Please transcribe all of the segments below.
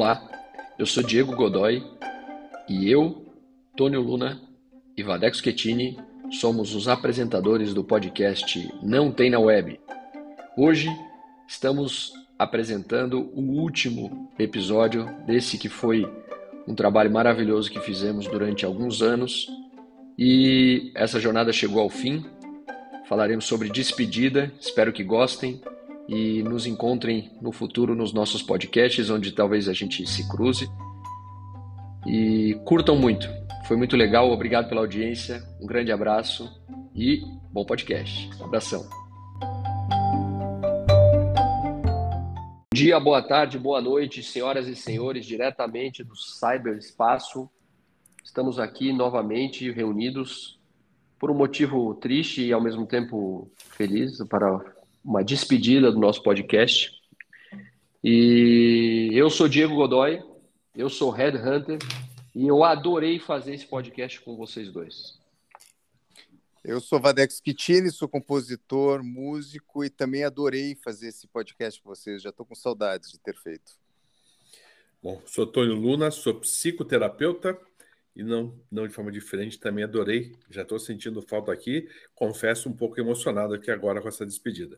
Olá, eu sou Diego Godoy e eu, Tônio Luna e Vadeco Schettini somos os apresentadores do podcast Não Tem na Web. Hoje estamos apresentando o último episódio desse que foi um trabalho maravilhoso que fizemos durante alguns anos e essa jornada chegou ao fim. Falaremos sobre despedida, espero que gostem e nos encontrem no futuro nos nossos podcasts, onde talvez a gente se cruze. E curtam muito. Foi muito legal, obrigado pela audiência, um grande abraço e bom podcast. Abração. Bom dia, boa tarde, boa noite, senhoras e senhores, diretamente do cyberespaço. Estamos aqui novamente reunidos por um motivo triste e ao mesmo tempo feliz para uma despedida do nosso podcast. E eu sou Diego Godoy, eu sou Headhunter e eu adorei fazer esse podcast com vocês dois. Eu sou Vadex Schettini, sou compositor, músico e também adorei fazer esse podcast com vocês. Já estou com saudades de ter feito. Bom, sou Tônio Luna, sou psicoterapeuta e não, não de forma diferente, também adorei. Já estou sentindo falta aqui. Confesso um pouco emocionado aqui agora com essa despedida.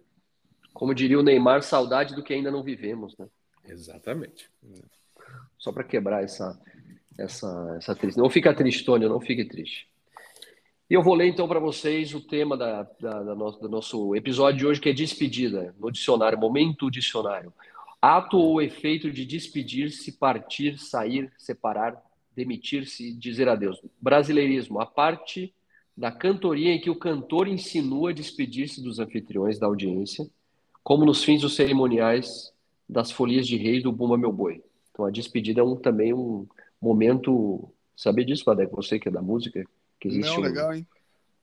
Como diria o Neymar, saudade do que ainda não vivemos, né? Exatamente. Só para quebrar essa, essa, essa triste. Não fica triste, Tônio, não fique triste. E eu vou ler então para vocês o tema da, da, da nosso, do nosso episódio de hoje, que é despedida, no dicionário, momento dicionário. Ato ou efeito de despedir-se, partir, sair, separar, demitir-se, dizer adeus. Brasileirismo, a parte da cantoria em que o cantor insinua despedir-se dos anfitriões da audiência, como nos fins dos cerimoniais das folias de reis do Bumba Meu Boi. Então a despedida é um, também um momento. Saber disso, Padec? Você que é da música, que existe. Não, legal, hein?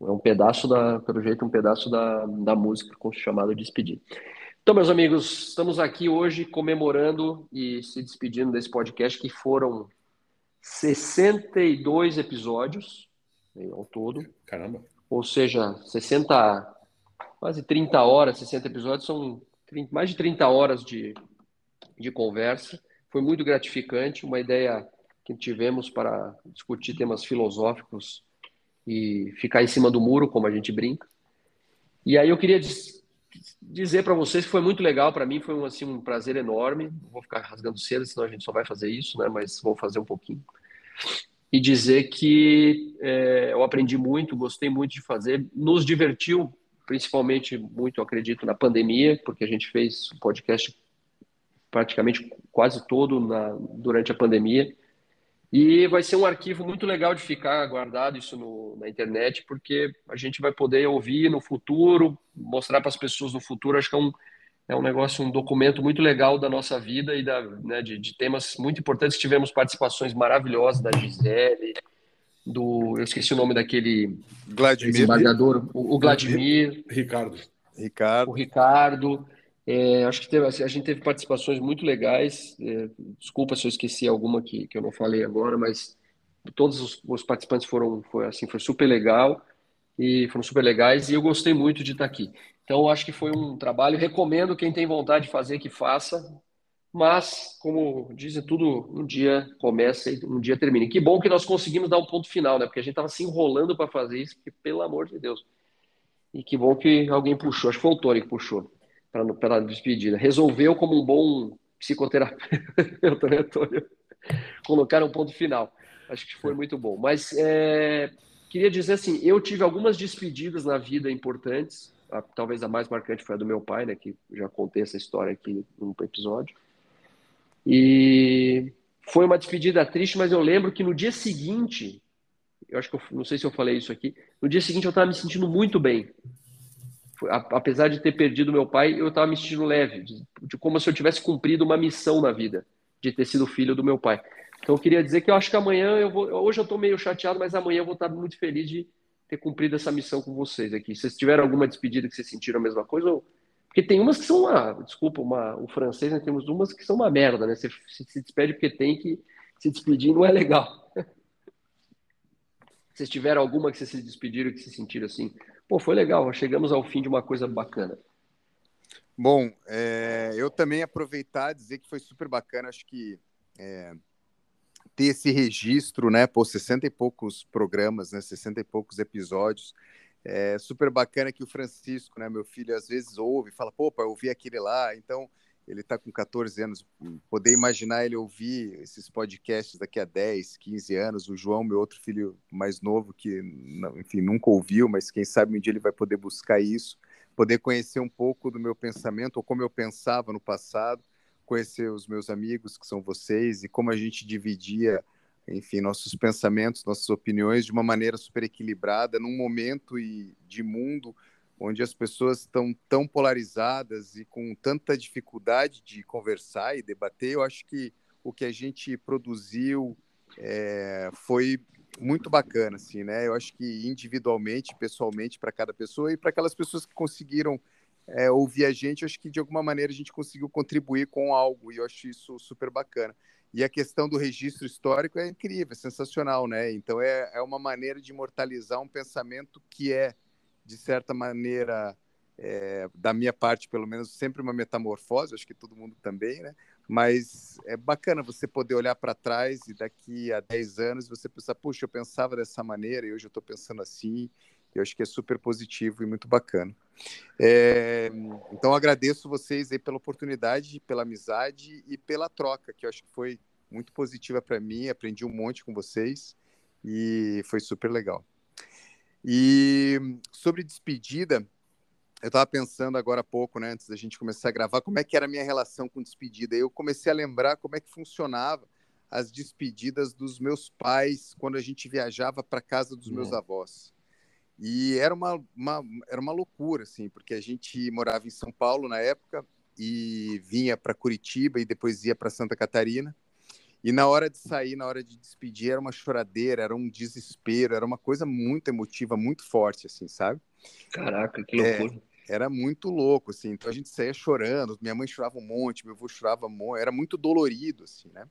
Um, é um pedaço da, pelo jeito, um pedaço da, da música com chamado despedida. Então, meus amigos, estamos aqui hoje comemorando e se despedindo desse podcast que foram 62 episódios ao todo. Caramba. Ou seja, 60, quase 30 horas, 60 episódios, são 30, mais de 30 horas de, de conversa. Foi muito gratificante, uma ideia que tivemos para discutir temas filosóficos e ficar em cima do muro, como a gente brinca. E aí eu queria dizer para vocês que foi muito legal para mim, foi um, assim, um prazer enorme. Não vou ficar rasgando cedo, senão a gente só vai fazer isso, né? mas vou fazer um pouquinho. E dizer que é, eu aprendi muito, gostei muito de fazer, nos divertiu, principalmente muito, acredito, na pandemia, porque a gente fez o podcast praticamente quase todo na, durante a pandemia. E vai ser um arquivo muito legal de ficar guardado isso no, na internet, porque a gente vai poder ouvir no futuro, mostrar para as pessoas no futuro. Acho que é um, é um negócio, um documento muito legal da nossa vida e da, né, de, de, temas muito importantes. Tivemos participações maravilhosas da Gisele, do. Eu esqueci o nome daquele. Vladimir. Desembargador, o, o Vladimir. Ricardo. Ricardo. O Ricardo. É, acho que teve, a gente teve participações muito legais. É, desculpa se eu esqueci alguma que, que eu não falei agora, mas todos os, os participantes foram foi assim foi super legal e foram super legais e eu gostei muito de estar aqui. Então acho que foi um trabalho. Recomendo quem tem vontade de fazer que faça. Mas como dizem tudo, um dia começa e um dia termina. E que bom que nós conseguimos dar um ponto final, né? Porque a gente estava se enrolando para fazer isso, porque, pelo amor de Deus. E que bom que alguém puxou. Acho que foi o Tony que puxou para a despedida. Resolveu, como um bom psicoterapeuta, né, Antônio? Colocar um ponto final. Acho que foi muito bom. Mas é, queria dizer assim, eu tive algumas despedidas na vida importantes. A, talvez a mais marcante foi a do meu pai, né? Que já contei essa história aqui num episódio. E foi uma despedida triste, mas eu lembro que no dia seguinte, eu acho que eu, não sei se eu falei isso aqui, no dia seguinte eu estava me sentindo muito bem apesar de ter perdido meu pai, eu estava me sentindo leve, de, de, como se eu tivesse cumprido uma missão na vida, de ter sido filho do meu pai. Então eu queria dizer que eu acho que amanhã eu vou, hoje eu estou meio chateado, mas amanhã eu vou estar muito feliz de ter cumprido essa missão com vocês aqui. Vocês tiveram alguma despedida que vocês sentiram a mesma coisa, ou... porque tem umas que são uma, desculpa, uma, o francês, né, temos umas que são uma merda, né? Você se despede porque tem que se despedir, não é legal. Vocês tiveram alguma que vocês se despediram que se sentiram assim? Pô, foi legal, chegamos ao fim de uma coisa bacana. Bom, é, eu também aproveitar e dizer que foi super bacana. Acho que é, ter esse registro, né? Por 60 e poucos programas, né? 60 e poucos episódios. É super bacana que o Francisco, né, meu filho, às vezes ouve, fala, pô, pai, eu ouvi aquele lá. Então, ele está com 14 anos, poder imaginar ele ouvir esses podcasts daqui a 10, 15 anos. O João, meu outro filho mais novo, que, enfim, nunca ouviu, mas quem sabe um dia ele vai poder buscar isso, poder conhecer um pouco do meu pensamento, ou como eu pensava no passado, conhecer os meus amigos, que são vocês, e como a gente dividia enfim, nossos pensamentos, nossas opiniões de uma maneira super equilibrada, num momento e de mundo onde as pessoas estão tão polarizadas e com tanta dificuldade de conversar e debater. Eu acho que o que a gente produziu é, foi muito bacana, assim, né? Eu acho que individualmente, pessoalmente, para cada pessoa e para aquelas pessoas que conseguiram é, ouvir a gente, acho que de alguma maneira a gente conseguiu contribuir com algo e eu acho isso super bacana. E a questão do registro histórico é incrível, é sensacional, né? Então é, é uma maneira de imortalizar um pensamento que é, de certa maneira, é, da minha parte, pelo menos, sempre uma metamorfose, acho que todo mundo também, né? Mas é bacana você poder olhar para trás e daqui a 10 anos você pensar, puxa, eu pensava dessa maneira e hoje eu estou pensando assim. Eu acho que é super positivo e muito bacana. É, então, agradeço vocês aí pela oportunidade, pela amizade e pela troca, que eu acho que foi muito positiva para mim. Aprendi um monte com vocês e foi super legal. E sobre despedida, eu estava pensando agora há pouco, né, antes da gente começar a gravar, como é que era a minha relação com despedida. Eu comecei a lembrar como é que funcionava as despedidas dos meus pais quando a gente viajava para casa dos meus uhum. avós. E era uma, uma, era uma loucura, assim, porque a gente morava em São Paulo na época e vinha para Curitiba e depois ia para Santa Catarina. E na hora de sair, na hora de despedir, era uma choradeira, era um desespero, era uma coisa muito emotiva, muito forte, assim, sabe? Caraca, que loucura. É, era muito louco, assim. Então a gente saía chorando, minha mãe chorava um monte, meu avô chorava um monte, era muito dolorido, assim, né?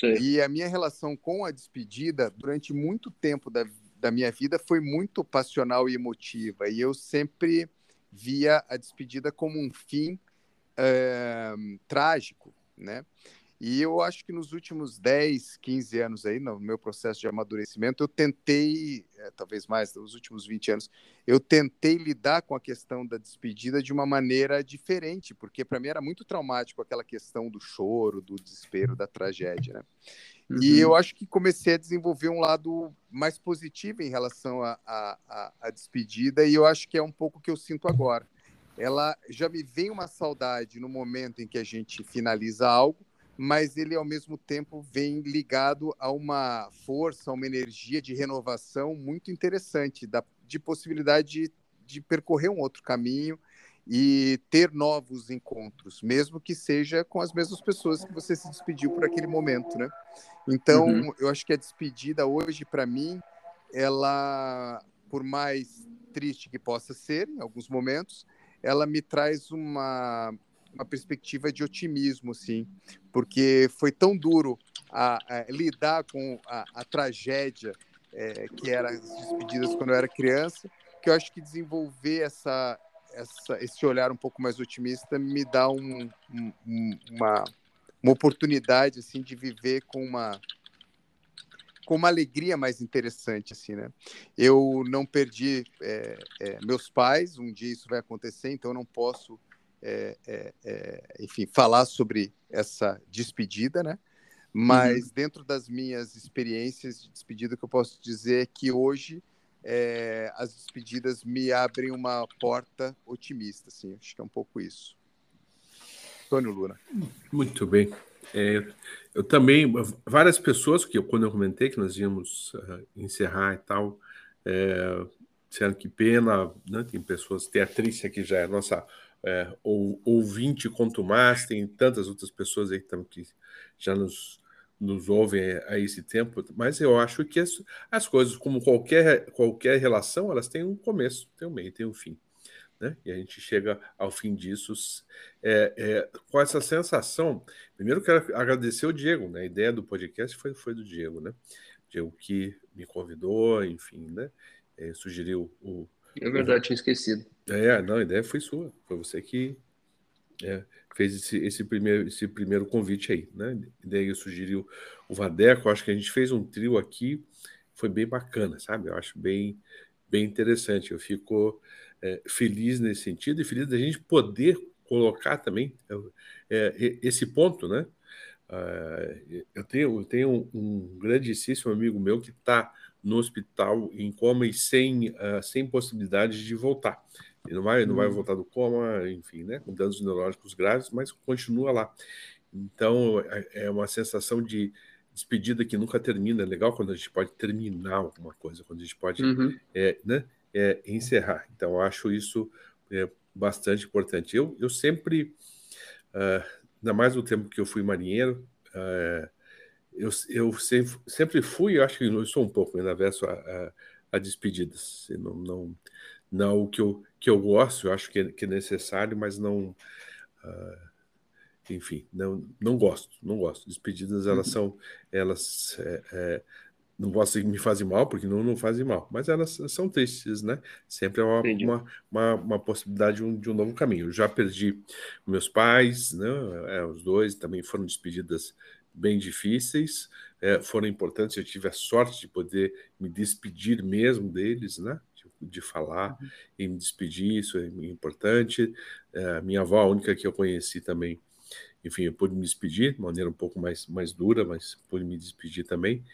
Sim. E a minha relação com a despedida, durante muito tempo da da minha vida foi muito passional e emotiva. E eu sempre via a despedida como um fim é, trágico, né? E eu acho que nos últimos 10, 15 anos aí, no meu processo de amadurecimento, eu tentei, é, talvez mais, nos últimos 20 anos, eu tentei lidar com a questão da despedida de uma maneira diferente, porque para mim era muito traumático aquela questão do choro, do desespero, da tragédia, né? Uhum. E eu acho que comecei a desenvolver um lado mais positivo em relação à despedida, e eu acho que é um pouco o que eu sinto agora. Ela já me vem uma saudade no momento em que a gente finaliza algo, mas ele ao mesmo tempo vem ligado a uma força, a uma energia de renovação muito interessante, da, de possibilidade de, de percorrer um outro caminho e ter novos encontros, mesmo que seja com as mesmas pessoas que você se despediu por aquele momento, né? Então, uhum. eu acho que a despedida hoje, para mim, ela, por mais triste que possa ser, em alguns momentos, ela me traz uma, uma perspectiva de otimismo, sim, porque foi tão duro a, a lidar com a, a tragédia é, que eram as despedidas quando eu era criança, que eu acho que desenvolver essa, essa, esse olhar um pouco mais otimista me dá um, um, uma, uma oportunidade assim de viver com uma com uma alegria mais interessante assim né eu não perdi é, é, meus pais um dia isso vai acontecer então eu não posso é, é, é enfim falar sobre essa despedida né mas uhum. dentro das minhas experiências de despedida o que eu posso dizer é que hoje é, as despedidas me abrem uma porta otimista, assim, acho que é um pouco isso. Antônio Luna. Muito bem. É, eu também, várias pessoas que eu, quando eu comentei que nós íamos uh, encerrar e tal, é, disseram que pena, né? tem pessoas, tem a Trícia que já é nossa é, ou, ouvinte quanto mais, tem tantas outras pessoas aí que, que já nos nos ouvem a esse tempo, mas eu acho que as, as coisas, como qualquer, qualquer relação, elas têm um começo, tem um meio, tem um fim. Né? E a gente chega ao fim disso é, é, com essa sensação. Primeiro, quero agradecer o Diego, né? A ideia do podcast foi, foi do Diego, né? Diego que me convidou, enfim, né? É, sugeriu o. É verdade, o... tinha esquecido. É, não, a ideia foi sua. Foi você que é, fez esse, esse, primeiro, esse primeiro convite aí, né? E daí eu sugeri o, o Vadeco, acho que a gente fez um trio aqui, foi bem bacana, sabe? Eu acho bem, bem interessante. Eu fico é, feliz nesse sentido e feliz da gente poder colocar também é, esse ponto, né? Uh, eu tenho, eu tenho um, um grandíssimo amigo meu que está no hospital em coma e sem, uh, sem possibilidade de voltar. Ele não vai, não vai uhum. voltar do coma, enfim, né, com danos neurológicos graves, mas continua lá. Então, é, é uma sensação de despedida que nunca termina. É legal quando a gente pode terminar alguma coisa, quando a gente pode uhum. é, né, é, encerrar. Então, acho isso é, bastante importante. Eu, eu sempre, uh, ainda mais no tempo que eu fui marinheiro, uh, eu, eu sempre, sempre fui, eu acho que eu sou um pouco ainda verso a, a, a despedidas. Não, não, não o que eu, que eu gosto, eu acho que é, que é necessário, mas não. Uh, enfim, não, não gosto, não gosto. Despedidas, elas uhum. são. Elas. É, é, não posso me fazem mal, porque não, não fazem mal, mas elas são tristes, né? Sempre é uma, uma, uma, uma, possibilidade de um, de um novo caminho. Eu já perdi meus pais, né? É, os dois também foram despedidas bem difíceis, é, foram importantes. Eu tive a sorte de poder me despedir mesmo deles, né? De, falar uhum. e me despedir, isso é importante. É, minha avó, a única que eu conheci também, enfim, eu pude me despedir de maneira um pouco mais, mais dura, mas pude me despedir também.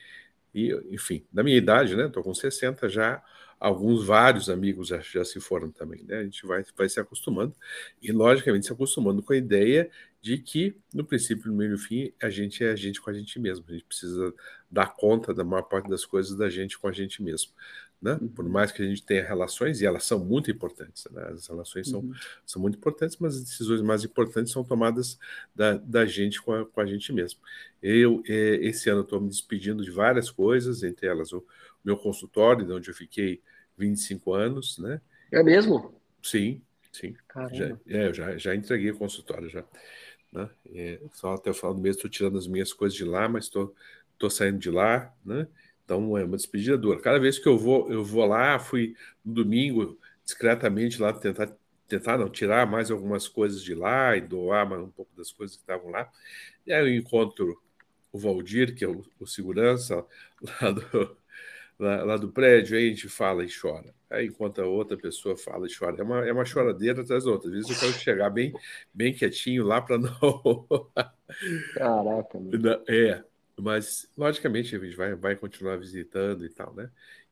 E, enfim, na minha idade, né? Estou com 60 já, alguns, vários amigos já, já se foram também, né? A gente vai, vai se acostumando e, logicamente, se acostumando com a ideia de que, no princípio, no meio e no fim, a gente é a gente com a gente mesmo. A gente precisa dar conta da maior parte das coisas da gente com a gente mesmo. Né? Por uhum. mais que a gente tenha relações, e elas são muito importantes, né? as relações são, uhum. são muito importantes, mas as decisões mais importantes são tomadas da, da gente com a, com a gente mesmo. Eu, eh, esse ano, estou me despedindo de várias coisas, entre elas o meu consultório, de onde eu fiquei 25 anos. Né? É mesmo? Sim, sim. Já, é, eu já, já entreguei o consultório já. Né? É, só até o final do mês estou tirando as minhas coisas de lá, mas estou saindo de lá, né? Então é uma despedida dura. Cada vez que eu vou, eu vou lá, fui no domingo discretamente lá tentar tentar não tirar mais algumas coisas de lá e doar mais um pouco das coisas que estavam lá. E aí eu encontro o Valdir, que é o, o segurança lá do, lá, lá, do prédio, aí a gente fala e chora. Aí enquanto a outra pessoa fala e chora. É uma, é uma choradeira atrás da outra. Às vezes eu quero chegar bem, bem quietinho lá para não. Caraca, meu. É, mas, logicamente, a gente vai, vai continuar visitando e tal, né?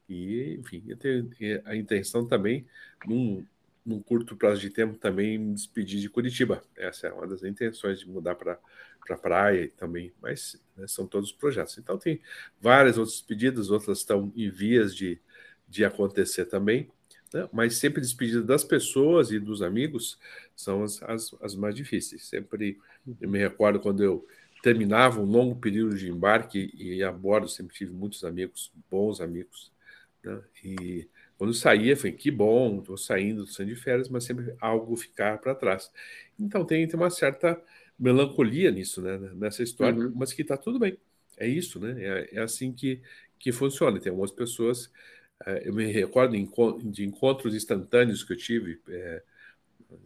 E, enfim, eu tenho a intenção também, num, num curto prazo de tempo, também me despedir de Curitiba. Essa é uma das intenções de mudar para para praia também, mas né, são todos projetos. Então, tem várias outras despedidas, outras estão em vias de, de acontecer também, né? mas sempre despedida das pessoas e dos amigos são as, as, as mais difíceis. Sempre me recordo quando eu terminava um longo período de embarque e a bordo sempre tive muitos amigos, bons amigos. Né? E quando saía, foi que bom, estou saindo, estou saindo de férias, mas sempre algo ficar para trás. Então tem, tem uma certa melancolia nisso, né? nessa história, uhum. mas que está tudo bem. É isso, né? É, é, assim que, que funciona. Tem algumas pessoas, é, eu me recordo de encontros instantâneos que eu tive. É,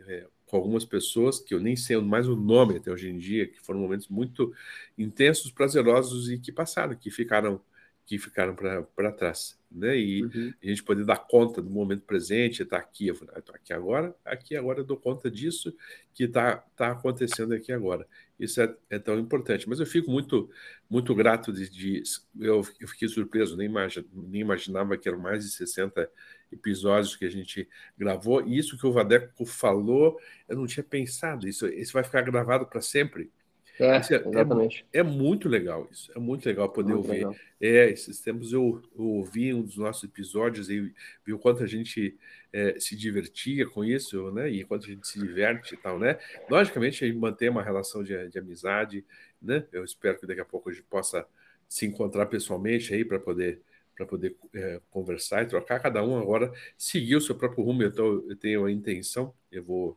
é com algumas pessoas que eu nem sei mais o nome até hoje em dia, que foram momentos muito intensos, prazerosos e que passaram, que ficaram que ficaram para trás, né? E uhum. a gente poder dar conta do momento presente, estar tá aqui, estou ah, aqui agora, aqui agora eu dou conta disso que está tá acontecendo aqui agora. Isso é, é, tão importante. Mas eu fico muito muito grato de, de eu, eu, fiquei surpreso, nem, imagi, nem imaginava que eram mais de 60 episódios que a gente gravou. E isso que o Vadeco falou, eu não tinha pensado. Isso, isso vai ficar gravado para sempre. É, é, exatamente. É, é, muito legal isso. É muito legal poder muito ouvir. Legal. É, esses tempos eu, eu, ouvi um dos nossos episódios e vi o quanto a gente é, se divertia com isso, né? E quanto a gente se diverte e tal, né? Logicamente, a gente mantém uma relação de, de amizade, né? Eu espero que daqui a pouco a gente possa se encontrar pessoalmente aí para poder para poder é, conversar e trocar. Cada um agora seguir o seu próprio rumo. Tô, eu tenho a intenção, eu vou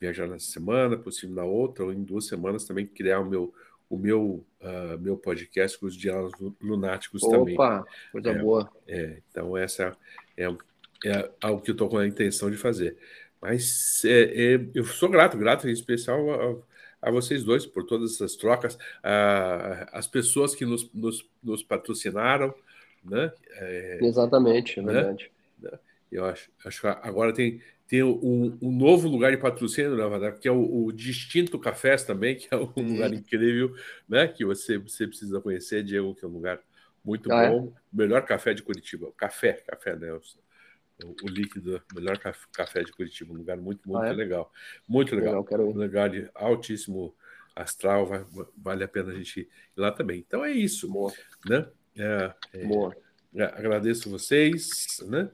viajar nessa semana, possível na outra, ou em duas semanas também criar o meu o meu uh, meu podcast com os diálogos lunáticos Opa, também. Opa, coisa é, boa. É, então essa é, é algo que eu estou com a intenção de fazer. Mas é, é, eu sou grato, grato em especial a, a, vocês dois por todas essas trocas, a, as pessoas que nos, nos, nos patrocinaram, né? É, Exatamente, é né? verdade. Eu acho, acho que agora tem, tem um, novo lugar de patrocínio, né, que é o, o, Distinto Cafés também, que é um lugar incrível, né? Que você, você precisa conhecer, Diego, que é um lugar muito ah, é? bom. É? Melhor café de Curitiba. Café, café, né? O, o líquido, melhor café de Curitiba. Um lugar muito, muito ah, é? legal. Muito legal. legal um lugar de altíssimo astral, vai, vale a pena a gente ir lá também. Então é isso. Boa. Né? É, é, Boa. É, agradeço vocês, né?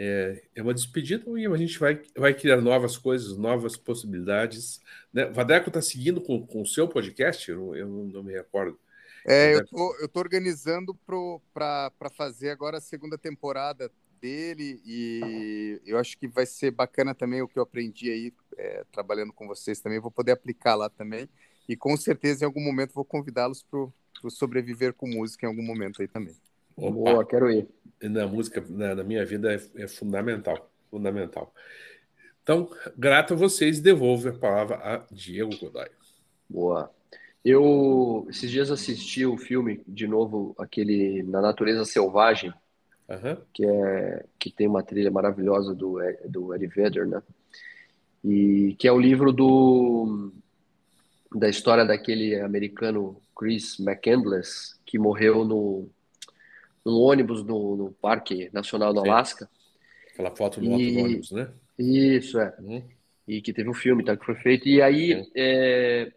É, é, uma despedida e a gente vai, vai criar novas coisas, novas possibilidades. Né? Vadeco está seguindo com, com o seu podcast? Eu, eu não me recordo. É, eu tô, eu tô organizando para fazer agora a segunda temporada dele e eu acho que vai ser bacana também o que eu aprendi aí é, trabalhando com vocês também. Vou poder aplicar lá também e com certeza em algum momento vou convidá-los para o sobreviver com música em algum momento aí também. Opa. Boa, quero ir. Na música, na, na minha vida é, é, fundamental, fundamental. Então, grato a vocês, devolvo a palavra a Diego Godoy. Boa. Eu esses dias assisti o filme de novo, aquele Na Natureza Selvagem, uhum. que é que tem uma trilha maravilhosa do do Eddie Vedder, né? E que é o livro do da história daquele americano Chris McCandless que morreu no no ônibus no, no Parque Nacional do Alasca. Aquela foto do e... ônibus, né? Isso, é. Uhum. E que teve um filme tá, que foi feito. E aí, uhum. é,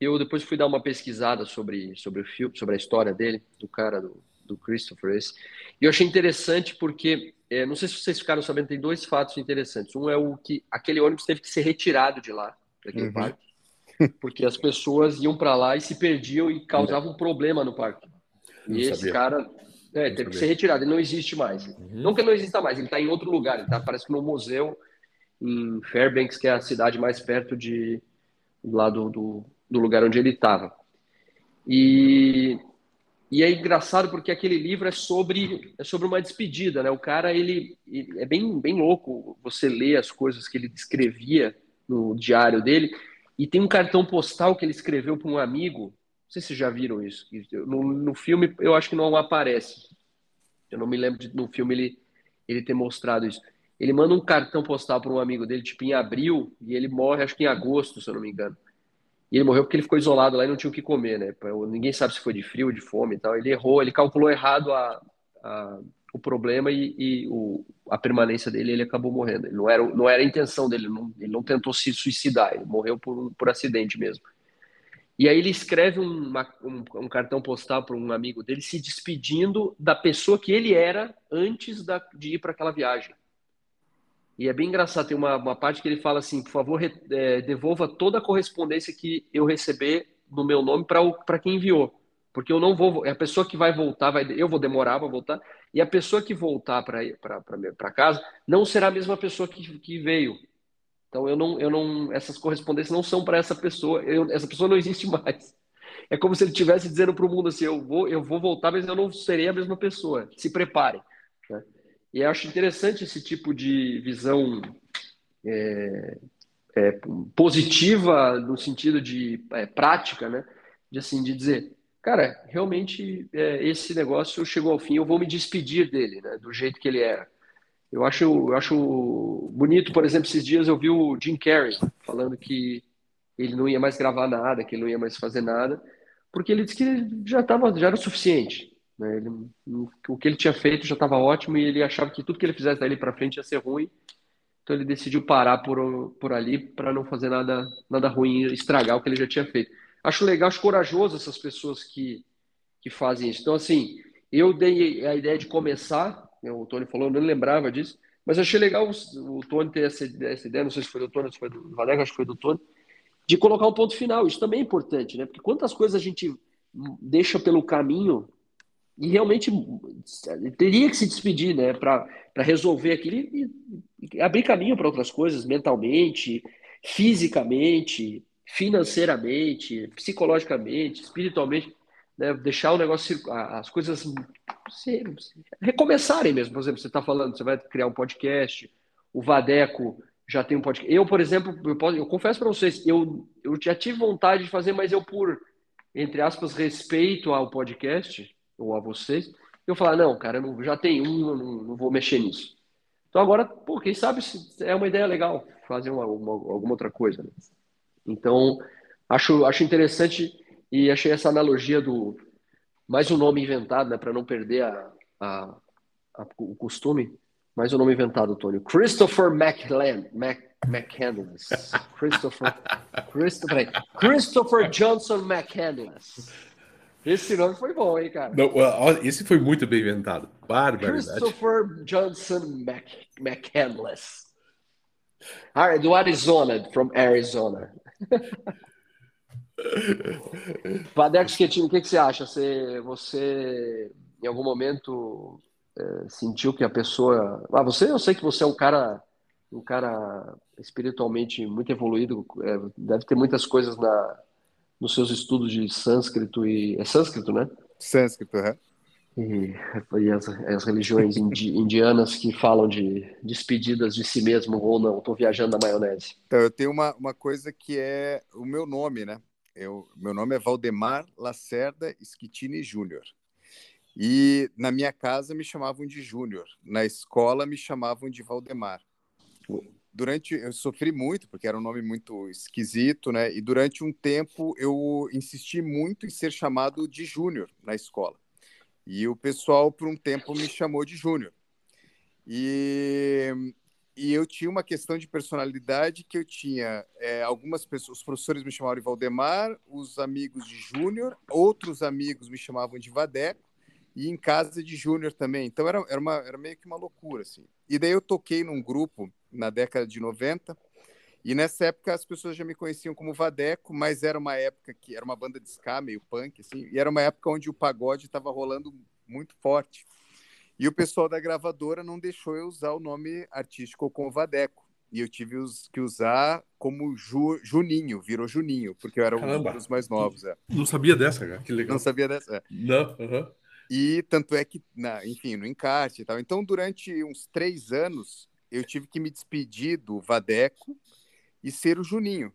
eu depois fui dar uma pesquisada sobre, sobre o filme, sobre a história dele, do cara, do, do Christopher esse. E eu achei interessante porque, é, não sei se vocês ficaram sabendo, tem dois fatos interessantes. Um é o que aquele ônibus teve que ser retirado de lá, daquele uhum. parque, porque as pessoas iam para lá e se perdiam e causavam um problema no parque. Não e esse cara é, teve que ser retirado, ele não existe mais. Uhum. Não que ele não exista mais, ele está em outro lugar, ele tá, parece que no museu em Fairbanks, que é a cidade mais perto de lá do, do do lugar onde ele estava. E, e é engraçado porque aquele livro é sobre é sobre uma despedida, né? O cara ele, ele, é bem bem louco você ler as coisas que ele escrevia no diário dele e tem um cartão postal que ele escreveu para um amigo. Não sei se já viram isso. No, no filme eu acho que não aparece. Eu não me lembro de no filme ele ele ter mostrado isso. Ele manda um cartão postal para um amigo dele, tipo em abril, e ele morre, acho que em agosto, se eu não me engano. E ele morreu porque ele ficou isolado lá e não tinha o que comer, né? Ninguém sabe se foi de frio, de fome e tal. Ele errou, ele calculou errado a, a o problema e, e o, a permanência dele, ele acabou morrendo. Ele não era, não era a intenção dele, ele não, ele não tentou se suicidar, ele morreu por, por acidente mesmo. E aí ele escreve uma, um, um, cartão postal para um amigo dele se despedindo da pessoa que ele era antes da, de ir para aquela viagem. E é bem engraçado, tem uma, uma parte que ele fala assim: por favor, é, devolva toda a correspondência que eu receber no meu nome para quem enviou. Porque eu não vou. É a pessoa que vai voltar, vai, eu vou demorar para voltar, e a pessoa que voltar para casa não será a mesma pessoa que, que veio. Então eu não, eu não, essas correspondências não são para essa pessoa. Eu, essa pessoa não existe mais. É como se ele estivesse dizendo para o mundo assim: eu vou, eu vou voltar, mas eu não serei a mesma pessoa. Se prepare. Né? E acho interessante esse tipo de visão é, é, positiva no sentido de é, prática, né? De assim, de dizer, cara, realmente é, esse negócio chegou ao fim, eu vou me despedir dele, né? Do jeito que ele era. Eu acho, eu acho bonito, por exemplo, esses dias eu vi o Jim Carrey falando que ele não ia mais gravar nada, que ele não ia mais fazer nada, porque ele disse que já estava, já era o suficiente. Né? Ele, o que ele tinha feito já estava ótimo e ele achava que tudo que ele fizesse dali para frente ia ser ruim. Então ele decidiu parar por, por ali para não fazer nada, nada ruim, estragar o que ele já tinha feito. Acho legal, acho corajoso essas pessoas que, que fazem isso. Então, assim, eu dei a ideia de começar, o Tony falou, eu não lembrava disso, mas achei legal o, o Tony ter essa, essa, ideia, não sei se foi do Tony, se foi do Valega, acho que foi do Tony, de colocar um ponto final. Isso também é importante, né? Porque quantas coisas a gente deixa pelo caminho e realmente teria que se despedir, né, para resolver aquilo e, e abrir caminho para outras coisas, mentalmente, fisicamente, financeiramente, psicologicamente, espiritualmente, né, deixar o negócio, as coisas recomeçarem mesmo. Por exemplo, você está falando, você vai criar um podcast, o Vadeco já tem um podcast. Eu, por exemplo, eu, posso, eu confesso para vocês, eu, eu já tive vontade de fazer, mas eu, por, entre aspas, respeito ao podcast, ou a vocês, eu falar, não, cara, não, já tem um, não, não vou mexer nisso. Então agora, pô, quem sabe se é uma ideia legal fazer uma, uma, alguma outra coisa. Né? Então, acho, acho interessante e achei essa analogia do mais um nome inventado, né, para não perder a, a, a, o costume. Mais um nome inventado, Tony. Christopher McLean, Mac, McCandless. Christopher, Christopher, Christopher Johnson McCandless. Esse nome foi bom, hein, cara? Não, esse foi muito bem inventado. Barbaridade. Christopher Johnson Mc, McCandless. do Arizona, from Arizona. Vadex Schettino, o que, que você acha? Você, você em algum momento é, sentiu que a pessoa. Ah, você, eu sei que você é um cara, um cara espiritualmente muito evoluído, é, deve ter muitas coisas na, nos seus estudos de sânscrito e. É sânscrito, né? Sânscrito, é. E, e as, as, religiões indi, indianas que falam de despedidas de si mesmo ou não. Estou viajando na maionese. Então, eu tenho uma, uma coisa que é o meu nome, né? Eu, meu nome é Valdemar Lacerda Schettini Júnior. E na minha casa me chamavam de Júnior, na escola me chamavam de Valdemar. Durante eu sofri muito porque era um nome muito esquisito, né? E durante um tempo eu insisti muito em ser chamado de Júnior na escola. E o pessoal por um tempo me chamou de Júnior. E e eu tinha uma questão de personalidade que eu tinha é, algumas pessoas, os professores me chamavam de Valdemar, os amigos de Júnior, outros amigos me chamavam de Vadeco, e em casa de Júnior também. Então era, era, uma, era meio que uma loucura, assim. E daí eu toquei num grupo na década de 90, e nessa época as pessoas já me conheciam como Vadeco, mas era uma época que era uma banda de ska, meio punk, assim, e era uma época onde o pagode estava rolando muito forte. E o pessoal da gravadora não deixou eu usar o nome artístico com Vadeco. E eu tive que usar como Ju, Juninho, virou Juninho, porque eu era Caramba. um dos mais novos. É. Não sabia dessa, cara, que legal. Não sabia dessa. É. Não, uhum. E tanto é que, na, enfim, no encarte e tal. Então, durante uns três anos, eu tive que me despedir do Vadeco e ser o Juninho.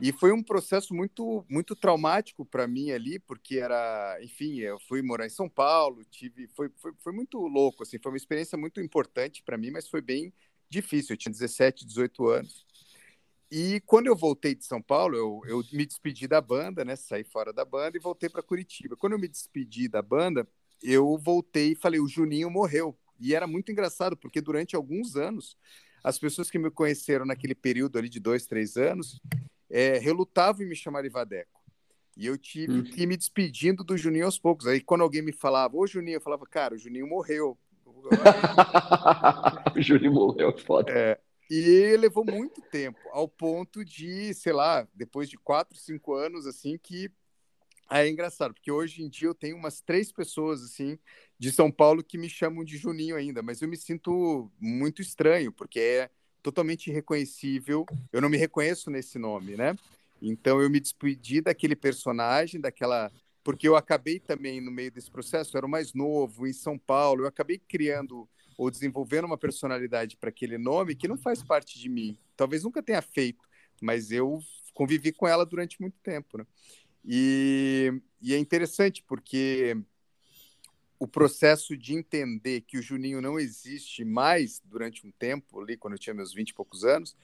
E foi um processo muito muito traumático para mim ali, porque era, enfim, eu fui morar em São Paulo, tive foi, foi, foi muito louco assim, foi uma experiência muito importante para mim, mas foi bem difícil. Eu tinha 17, 18 anos. E quando eu voltei de São Paulo, eu, eu me despedi da banda, né? Saí fora da banda e voltei para Curitiba. Quando eu me despedi da banda, eu voltei e falei: o Juninho morreu. E era muito engraçado, porque durante alguns anos, as pessoas que me conheceram naquele período ali de dois, três anos, é, relutava em me chamar de Vadeco. E eu tive hum. que ir me despedindo do Juninho aos poucos. Aí quando alguém me falava, ô Juninho, eu falava, cara, o Juninho morreu. o Juninho morreu, é foda. É, e levou muito tempo, ao ponto de, sei lá, depois de quatro, cinco anos, assim, que aí é engraçado, porque hoje em dia eu tenho umas três pessoas, assim, de São Paulo que me chamam de Juninho ainda, mas eu me sinto muito estranho, porque é totalmente irreconhecível. Eu não me reconheço nesse nome, né? Então eu me despedi daquele personagem, daquela porque eu acabei também no meio desse processo, era o mais novo em São Paulo, eu acabei criando ou desenvolvendo uma personalidade para aquele nome que não faz parte de mim. Talvez nunca tenha feito, mas eu convivi com ela durante muito tempo, né? E, e é interessante porque o processo de entender que o Juninho não existe mais durante um tempo, ali quando eu tinha meus 20 e poucos anos,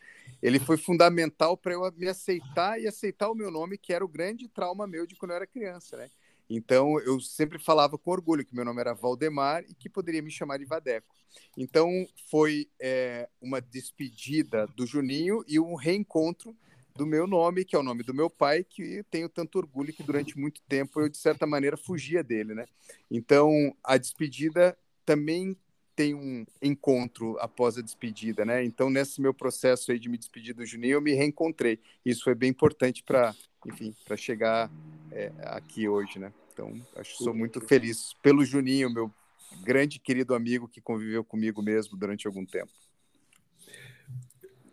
ele foi fundamental para eu me aceitar e aceitar o meu nome, que era o grande trauma meu de quando eu era criança, né? Então, eu sempre falava com orgulho que meu nome era Valdemar e que poderia me chamar de Vadeco. Então, foi é, uma despedida do Juninho e um reencontro do meu nome, que é o nome do meu pai, que tenho tanto orgulho que durante muito tempo eu, de certa maneira, fugia dele, né? Então, a despedida também tem um encontro após a despedida, né? Então, nesse meu processo aí de me despedir do Juninho, eu me reencontrei. Isso foi bem importante para, enfim, para chegar é, aqui hoje, né? Então, acho que sou muito feliz pelo Juninho, meu grande querido amigo que conviveu comigo mesmo durante algum tempo.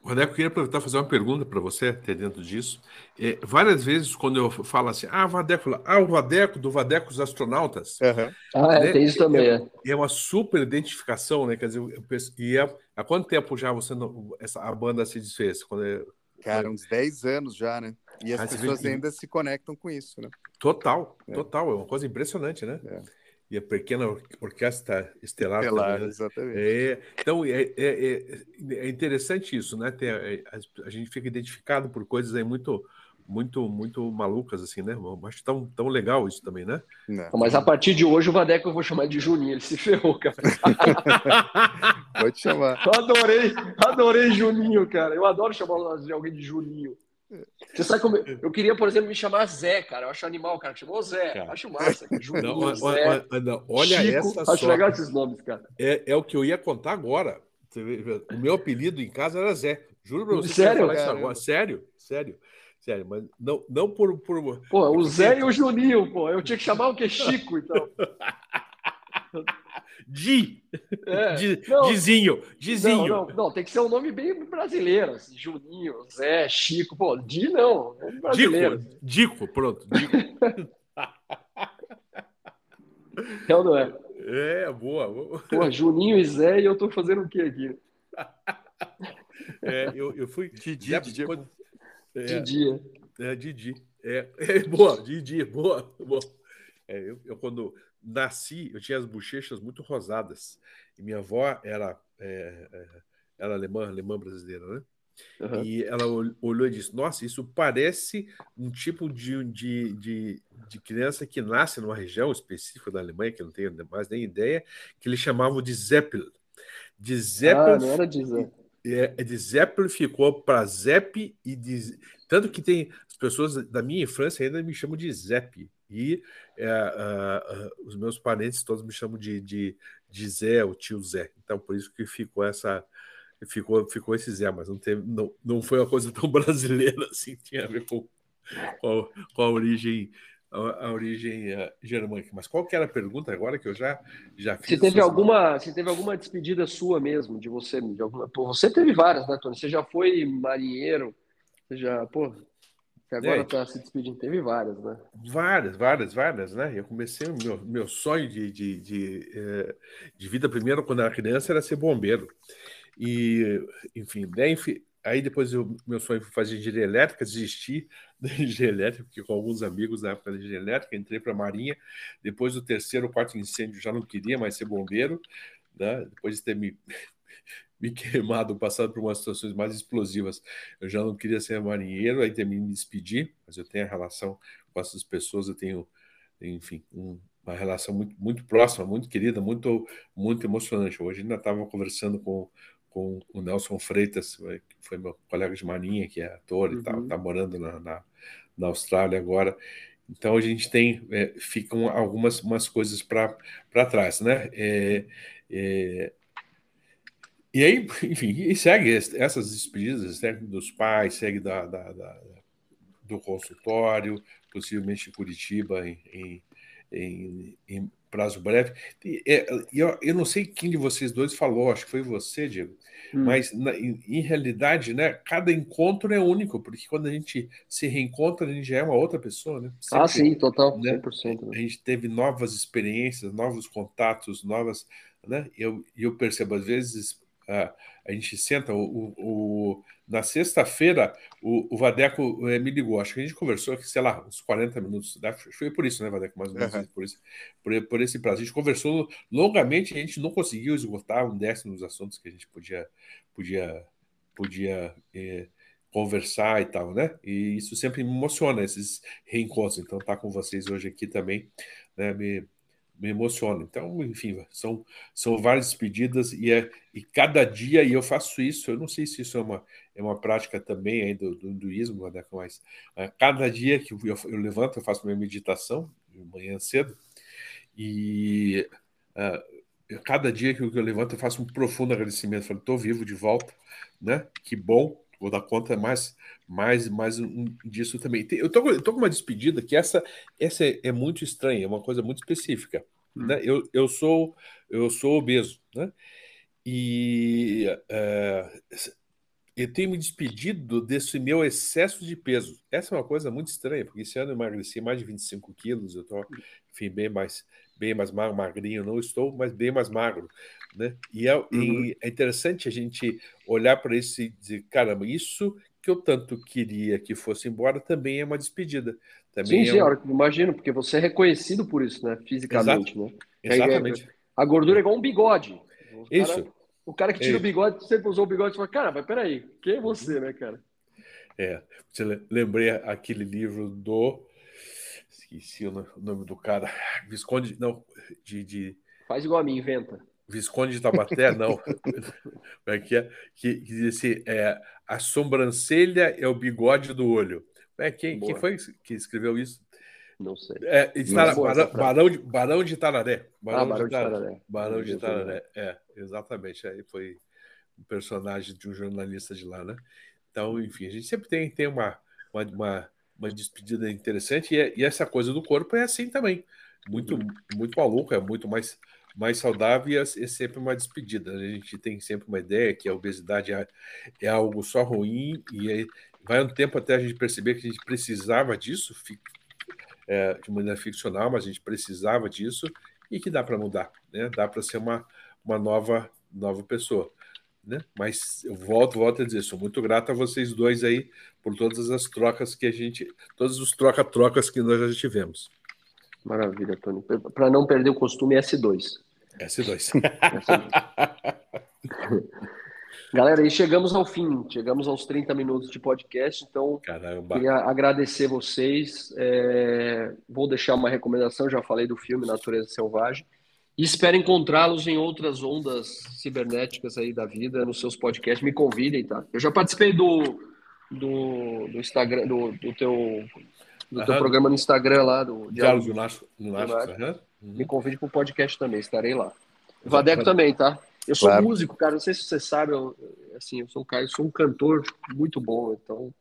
Vadeco, eu queria aproveitar e fazer uma pergunta para você, até dentro disso. É, várias vezes, quando eu falo assim, ah, Vadeco, ah, o Vadeco, do Vadeco os astronautas. Uhum. Ah, é, né? tem isso também. É, é, uma super identificação, né? Quer dizer, eu penso, e é, há quanto tempo já você não, essa, a banda se desfez? Quando é, Cara, uns 10 anos já, né? E as ah, pessoas ainda se conectam com isso, né? Total, é. total. É uma coisa impressionante, né? É e a pequena orquestra estelar. estelar também, né? exatamente. É, então, é, é, é, é, interessante isso, né? Tem, a, a, gente fica identificado por coisas aí muito, muito, muito malucas, assim, né? Eu acho tão, tão legal isso também, né? Não. Mas a partir de hoje o Vadeco eu vou chamar de Juninho, ele se ferrou, cara. vou te chamar. Eu adorei, adorei Juninho, cara. Eu adoro chamar de alguém de Juninho. Você sabe como. Eu queria, por exemplo, me chamar Zé, cara. Eu acho animal, cara. Chamou Zé. Cara. Acho massa. Juninho, não, Zé, não, olha Chico. essa Acho só. legal esses nomes, cara. É, é o que eu ia contar agora. O meu apelido em casa era Zé. Juro pra você. Sério? Falar isso agora. Sério? Sério. Sério, mas não, não por, por. Pô, o Zé e o Juninho, pô. Eu tinha que chamar o que? Chico, então. Di. É. Di, não, Dizinho. Dizinho. Não, não, não, tem que ser um nome bem brasileiro. Assim, Juninho, Zé, Chico. Pô, Di não. É brasileiro. Dico, Dico, pronto. Dico. é ou não é? É, boa. Pô, Juninho e Zé, e eu tô fazendo o que aqui? É, eu, eu fui. Didi, é, Didi. Quando, é, Didi. É, Didi. É, é, boa, Didi, boa. boa. É, eu, eu, quando nasci, eu tinha as bochechas muito rosadas. E minha avó era, é, era alemã, alemã brasileira, né? Uhum. E ela olhou e disse: Nossa, isso parece um tipo de, de, de, de, criança que nasce numa região específica da Alemanha, que eu não tenho mais nem ideia, que eles chamavam de Zeppel. De Zeppel. Ah, não era de Zeppel. É, de Zeppel ficou para Zepp e de, tanto que tem as pessoas da minha infância ainda me chamam de Zepp e é, uh, os meus parentes todos me chamam de, de, de Zé, o tio Zé. Então, por isso que ficou essa. Ficou, ficou esse Zé, mas não, teve, não, não foi uma coisa tão brasileira assim, tinha a ver com, com, a, com a origem a, origem uh, germânica. Mas qual que era a pergunta agora que eu já já fiz? Você teve alguma, você teve alguma despedida sua mesmo de você? De alguma, pô, você teve várias, né, Tony? Você já foi marinheiro? Você já, pô, que agora está é, se despedindo, teve várias, né? Várias, várias, várias, né? Eu comecei, o meu, meu sonho de, de, de, eh, de, vida, primeiro, quando era criança, era ser bombeiro. E, enfim, né, enfim aí depois o meu sonho foi fazer engenharia elétrica, desisti da engenharia elétrica, porque com alguns amigos na época da engenharia elétrica, entrei para a Marinha. Depois do terceiro, quarto incêndio, já não queria mais ser bombeiro, né? Depois de ter me me queimado, passado por umas situações mais explosivas. Eu já não queria ser marinheiro, aí terminei me despedir, mas eu tenho a relação com essas pessoas, eu tenho, enfim, um, uma relação muito, muito próxima, muito querida, muito, muito emocionante. Hoje ainda estava conversando com, com o Nelson Freitas, que foi meu colega de marinha, que é ator uhum. e está morando na, na, na, Austrália agora. Então a gente tem, é, ficam algumas umas coisas para trás, né? É, é, e aí, enfim, e segue essas despedidas segue dos pais, segue da, da, da, do consultório, possivelmente em Curitiba, em, em, em, em prazo breve. E, é, eu, eu não sei quem de vocês dois falou, acho que foi você, Diego, hum. mas na, em, em, realidade, né, cada encontro é único, porque quando a gente se reencontra, a gente já é uma outra pessoa, né? Sempre, ah, sim, total, né? 100%. Né? A gente teve novas experiências, novos contatos, novas, né? Eu, eu percebo às vezes a, a gente senta, o, o, na sexta-feira o, o, Vadeco é, me ligou, acho que a gente conversou aqui, sei lá, uns 40 minutos, né? foi por isso, né, Vadeco, mais ou menos, uhum. por, isso, por, por, esse prazo. A gente conversou longamente, a gente não conseguiu esgotar um décimo dos assuntos que a gente podia, podia, podia é, conversar e tal, né? E isso sempre me emociona, esses reencontros. Então, estar tá com vocês hoje aqui também, né, me, me emociona. Então, enfim, são, são várias despedidas e, é, e cada dia, e eu faço isso, eu não sei se isso é uma, é uma prática também aí do, do hinduísmo, né, mas uh, cada dia que eu, eu, levanto, eu faço minha meditação, de manhã cedo, e uh, cada dia que eu, que eu levanto, eu faço um profundo agradecimento. Falo, estou vivo de volta, né? Que bom, vou dar conta mais, mais, mais um, disso também. Eu tô, eu tô com uma despedida que essa, essa é, é muito estranha, é uma coisa muito específica. Hum. Né? Eu, eu sou eu sou obeso, né? E uh, eu tenho me despedido desse meu excesso de peso. Essa é uma coisa muito estranha, porque esse ano eu emagreci mais de 25 quilos, eu estou, enfim, bem mais, bem mais magro, magrinho, não estou, mas bem mais magro. Né? E, é, uhum. e é interessante a gente olhar para isso e dizer, caramba, isso que eu tanto queria que fosse embora também é uma despedida. Também sim, é sim, um... imagino, porque você é reconhecido por isso, né? Fisicamente, Exato. né? Exatamente. A gordura é igual um bigode. Isso. O cara que tira o bigode, sempre usou o bigode, você fala, cara, mas peraí, quem é você, né, cara? É, você lembrei aquele livro do. Esqueci o nome do cara. Visconde. Não, de. de... Faz igual a mim, inventa. Visconde de Tabaté, não. Como é que é? Que, que diz assim: é, a sobrancelha é o bigode do olho. É, quem, quem foi que escreveu isso? Não sei. É, está, Barão, Barão, de, Barão de Tararé. Barão, ah, Barão de, Tararé. Tararé. Barão de Tararé. É, exatamente. Aí foi um personagem de um jornalista de lá, né? Então, enfim, a gente sempre tem, tem uma, uma, uma, uma despedida interessante e, é, e, essa coisa do corpo é assim também. Muito, muito maluco, é muito mais, mais saudável e é, é sempre uma despedida. A gente tem sempre uma ideia que a obesidade é, é algo só ruim e vai um tempo até a gente perceber que a gente precisava disso, é, de maneira ficcional, mas a gente precisava disso e que dá para mudar, né? Dá para ser uma, uma nova nova pessoa, né? Mas eu volto, volto a dizer, sou muito grato a vocês dois aí por todas as trocas que a gente, todos os troca-trocas que nós já tivemos. Maravilha, Tony. Para não perder o costume S2. S2. S2. Galera, aí chegamos ao fim, chegamos aos 30 minutos de podcast, então Caramba. queria agradecer vocês. É, vou deixar uma recomendação, já falei do filme Natureza Selvagem, e espero encontrá-los em outras ondas cibernéticas aí da vida, nos seus podcasts. Me convidem, tá? Eu já participei do, do, do Instagram, do, do teu, do teu programa no Instagram lá, do Diálogo Nacho. Uhum. Me convide para o podcast também, estarei lá. Vadeco também, tá? Eu sou claro. músico, cara. Não sei se você sabe, eu, assim, eu sou um cara, eu sou um cantor muito bom, então.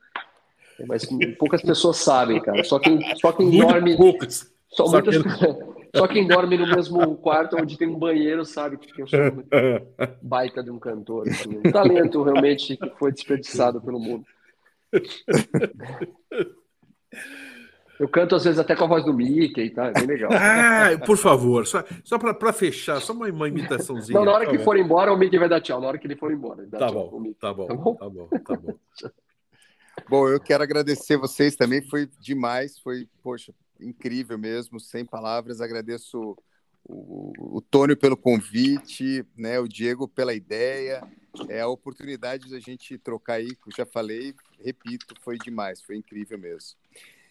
Mas poucas pessoas sabem, cara. Só quem, só quem dorme. Poucas. Só, só, muitas, só quem dorme no mesmo quarto onde tem um banheiro sabe que eu sou um baita de um cantor. Assim, um talento realmente que foi desperdiçado pelo mundo. Eu canto às vezes até com a voz do Mickey, tá? É bem legal. Ah, por favor, só, só para fechar, só uma, uma imitaçãozinha. Não, na hora que for embora, o Mickey vai dar tchau. Na hora que ele for embora. Tá bom, tá bom, tá bom, tá bom, tá bom. Bom, eu quero agradecer vocês também, foi demais, foi, poxa, incrível mesmo, sem palavras. Agradeço o, o Tônio pelo convite, né, o Diego pela ideia, é a oportunidade da gente trocar aí, que eu já falei, repito, foi demais, foi incrível mesmo.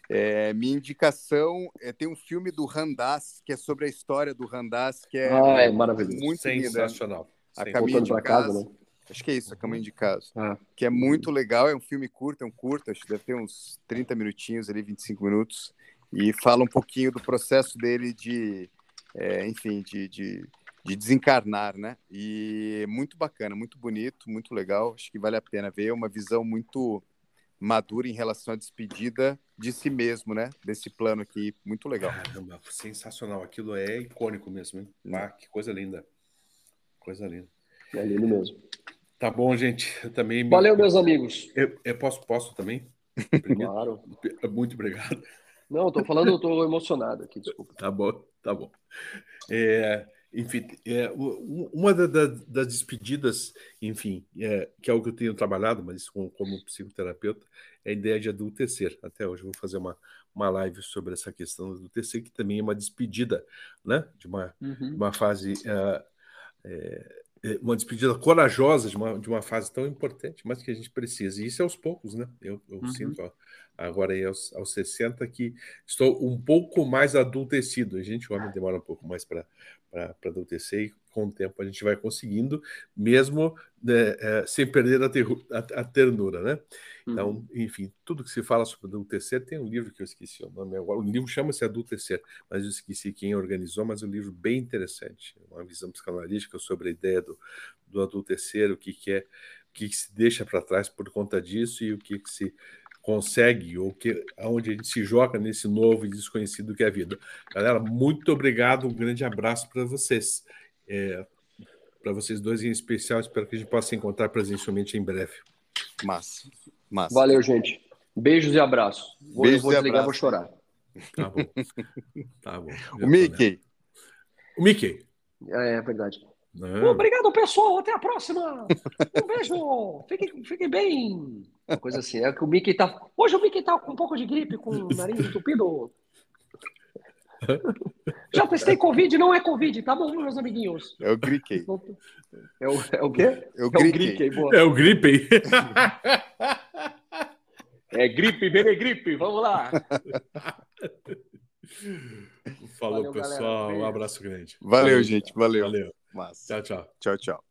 É, minha indicação é tem um filme do Randas que é sobre a história do Randas que é, ah, é maravilhoso, muito sensacional. Lindo, a caminho de casa, casa né? acho que é isso, a caminho de casa, ah. que é muito legal, é um filme curto, é um curto, acho que deve ter uns 30 minutinhos ali, 25 minutos, e fala um pouquinho do processo dele de, é, enfim, de, de, de desencarnar, né? E muito bacana, muito bonito, muito legal, acho que vale a pena ver, é uma visão muito madura em relação à despedida de si mesmo, né? Desse plano aqui, muito legal. Caramba, sensacional. Aquilo é icônico mesmo, hein? Ah, que coisa linda. Coisa linda. É lindo mesmo. Tá bom, gente. Eu também me... Valeu, meus amigos. Eu, eu posso, posso também? claro. Muito obrigado. Não, estou falando, eu tô emocionado aqui, desculpa. Tá bom, tá bom. É, enfim, é, uma da, da, das despedidas, enfim, é, que é o que eu tenho trabalhado, mas como, como psicoterapeuta, é a ideia de adultecer. Até hoje eu vou fazer uma, uma live sobre essa questão do adultecer, que também é uma despedida, né? De uma, uhum. uma fase é é, uma despedida corajosa de uma, de uma fase tão importante, mas que a gente precisa. E isso é aos poucos, né? Eu, eu uhum. sinto ó, agora aí aos, aos 60 que estou um pouco mais adultecido. A gente, o homem, demora um pouco mais para adultecer e com o tempo a gente vai conseguindo, mesmo né, é, sem perder a, ter, a, a, ternura, né? Então, uhum. enfim, tudo que se fala sobre adultecer, tem um livro que eu esqueci o nome agora, o livro chama-se Adultecer, mas eu esqueci quem organizou, mas é um livro bem interessante, uma visão psicanalítica sobre a ideia do, do adultecer, o que, que é, o que, que se deixa para trás por conta disso e o que, que se consegue ou que aonde a gente se joga nesse novo e desconhecido que é a vida. Galera, muito obrigado, um grande abraço para vocês. É, para vocês dois em especial. Espero que a gente possa se encontrar presencialmente em breve. Massa. Massa. Valeu, gente. Beijos e abraços. Vou, Beijos vou e desligar, abraços. vou chorar. Tá bom. Tá bom. Já O Mickey. nessa. O Mickey. É, é verdade. Né? Obrigado, pessoal. Até a próxima. Um beijo. Fiquem, fiquem bem. Uma coisa assim. É que o Mickey tá. Hoje o Mickey tá com um pouco de gripe, com o nariz entupido. Já testei Covid, não é Covid, tá bom, meus amiguinhos? É o Grickey. É o, é o quê? É o É o Grickey. Gripe, boa. É o Gripe. É gripe, bebê gripe, vamos lá. Falou, Valeu, pessoal. galera. Um abraço grande. Valeu, gente. Valeu. Valeu. Massa. Tchau, tchau. Tchau, tchau.